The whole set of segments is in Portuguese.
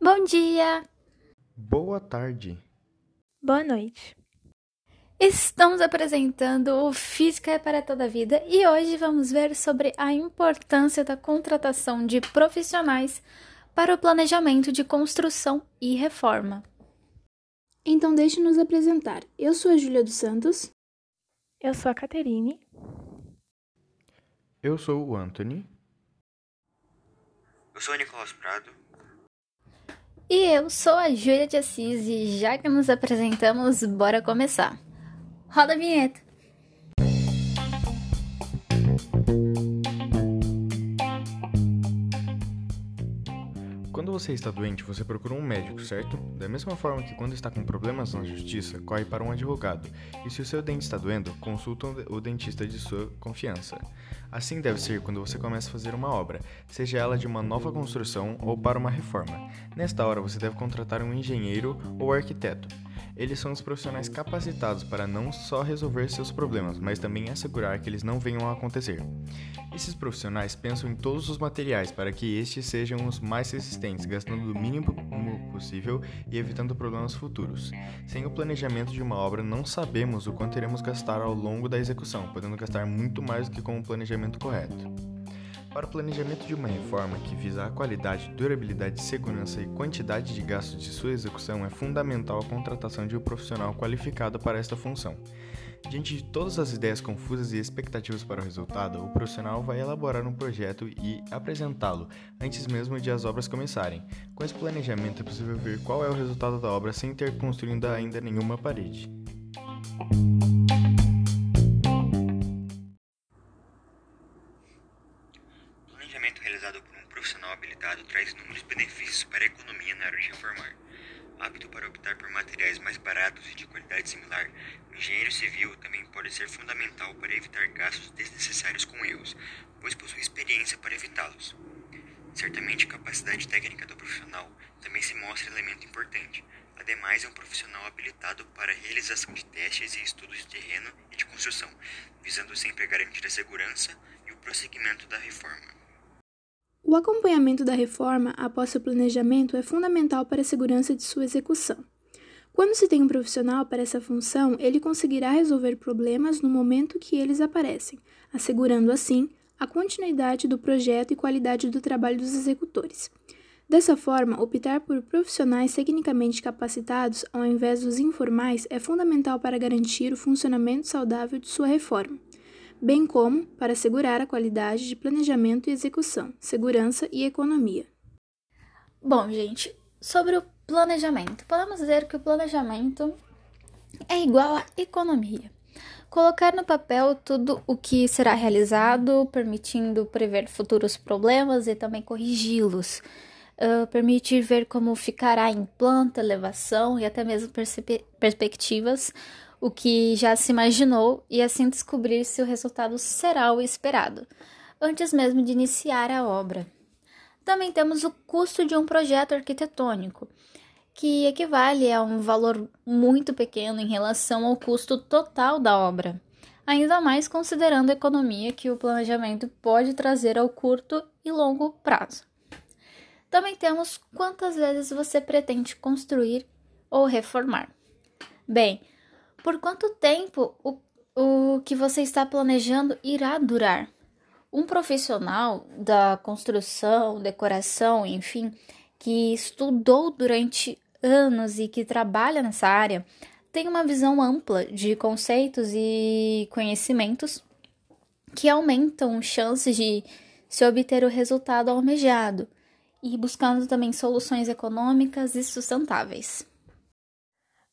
Bom dia! Boa tarde! Boa noite! Estamos apresentando o Física é para toda a vida e hoje vamos ver sobre a importância da contratação de profissionais para o planejamento de construção e reforma. Então, deixe-nos apresentar. Eu sou a Júlia dos Santos. Eu sou a Caterine. Eu sou o Anthony. Eu sou o Nicolas Prado. E eu sou a Júlia de Assis e já que nos apresentamos, bora começar. Roda a vinheta. Você está doente, você procura um médico, certo? Da mesma forma que quando está com problemas na justiça, corre para um advogado. E se o seu dente está doendo, consulta o dentista de sua confiança. Assim deve ser quando você começa a fazer uma obra, seja ela de uma nova construção ou para uma reforma. Nesta hora, você deve contratar um engenheiro ou arquiteto. Eles são os profissionais capacitados para não só resolver seus problemas, mas também assegurar que eles não venham a acontecer. Esses profissionais pensam em todos os materiais para que estes sejam os mais resistentes, gastando o mínimo possível e evitando problemas futuros. Sem o planejamento de uma obra, não sabemos o quanto iremos gastar ao longo da execução, podendo gastar muito mais do que com o planejamento correto. Para o planejamento de uma reforma que visa a qualidade, durabilidade, segurança e quantidade de gastos de sua execução, é fundamental a contratação de um profissional qualificado para esta função. Diante de todas as ideias confusas e expectativas para o resultado, o profissional vai elaborar um projeto e apresentá-lo antes mesmo de as obras começarem. Com esse planejamento é possível ver qual é o resultado da obra sem ter construído ainda nenhuma parede. Profissional habilitado traz inúmeros benefícios para a economia na hora de reformar. Apto para optar por materiais mais baratos e de qualidade similar, o engenheiro civil também pode ser fundamental para evitar gastos desnecessários com erros, pois possui experiência para evitá-los. Certamente, a capacidade técnica do profissional também se mostra elemento importante. Ademais, é um profissional habilitado para a realização de testes e estudos de terreno e de construção, visando sempre garantir a segurança e o prosseguimento da reforma. O acompanhamento da reforma após seu planejamento é fundamental para a segurança de sua execução. Quando se tem um profissional para essa função, ele conseguirá resolver problemas no momento que eles aparecem, assegurando assim a continuidade do projeto e qualidade do trabalho dos executores. Dessa forma, optar por profissionais tecnicamente capacitados ao invés dos informais é fundamental para garantir o funcionamento saudável de sua reforma bem como para assegurar a qualidade de planejamento e execução, segurança e economia. Bom, gente, sobre o planejamento, podemos dizer que o planejamento é igual à economia. Colocar no papel tudo o que será realizado, permitindo prever futuros problemas e também corrigi-los. Permitir ver como ficará em planta, elevação e até mesmo perspectivas o que já se imaginou e assim descobrir se o resultado será o esperado, antes mesmo de iniciar a obra. Também temos o custo de um projeto arquitetônico, que equivale a um valor muito pequeno em relação ao custo total da obra, ainda mais considerando a economia que o planejamento pode trazer ao curto e longo prazo. Também temos quantas vezes você pretende construir ou reformar. Bem, por quanto tempo o, o que você está planejando irá durar? Um profissional da construção, decoração, enfim, que estudou durante anos e que trabalha nessa área, tem uma visão ampla de conceitos e conhecimentos que aumentam chances de se obter o resultado almejado e buscando também soluções econômicas e sustentáveis.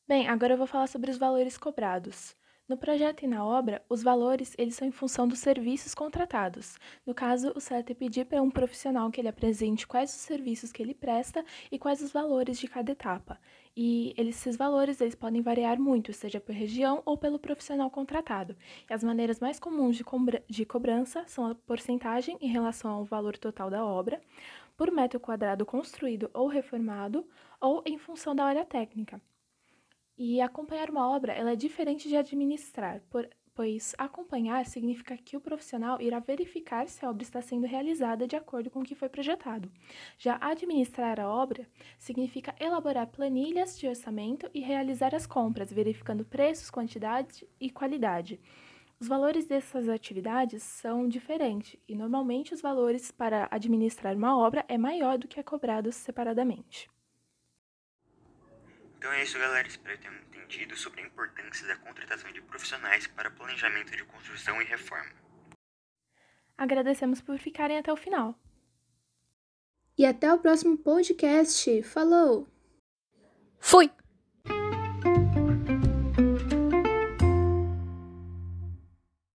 Bem, agora eu vou falar sobre os valores cobrados. No projeto e na obra, os valores eles são em função dos serviços contratados. No caso, o certo é pedir para um profissional que ele apresente quais os serviços que ele presta e quais os valores de cada etapa. E esses valores eles podem variar muito, seja por região ou pelo profissional contratado. E as maneiras mais comuns de, cobra de cobrança são a porcentagem em relação ao valor total da obra, por metro quadrado construído ou reformado, ou em função da área técnica. E acompanhar uma obra ela é diferente de administrar, por, pois acompanhar significa que o profissional irá verificar se a obra está sendo realizada de acordo com o que foi projetado. Já administrar a obra significa elaborar planilhas de orçamento e realizar as compras, verificando preços, quantidade e qualidade. Os valores dessas atividades são diferentes e normalmente os valores para administrar uma obra é maior do que é cobrado separadamente. Então é isso, galera. Espero ter entendido sobre a importância da contratação de profissionais para planejamento de construção e reforma. Agradecemos por ficarem até o final. E até o próximo podcast. Falou! Fui!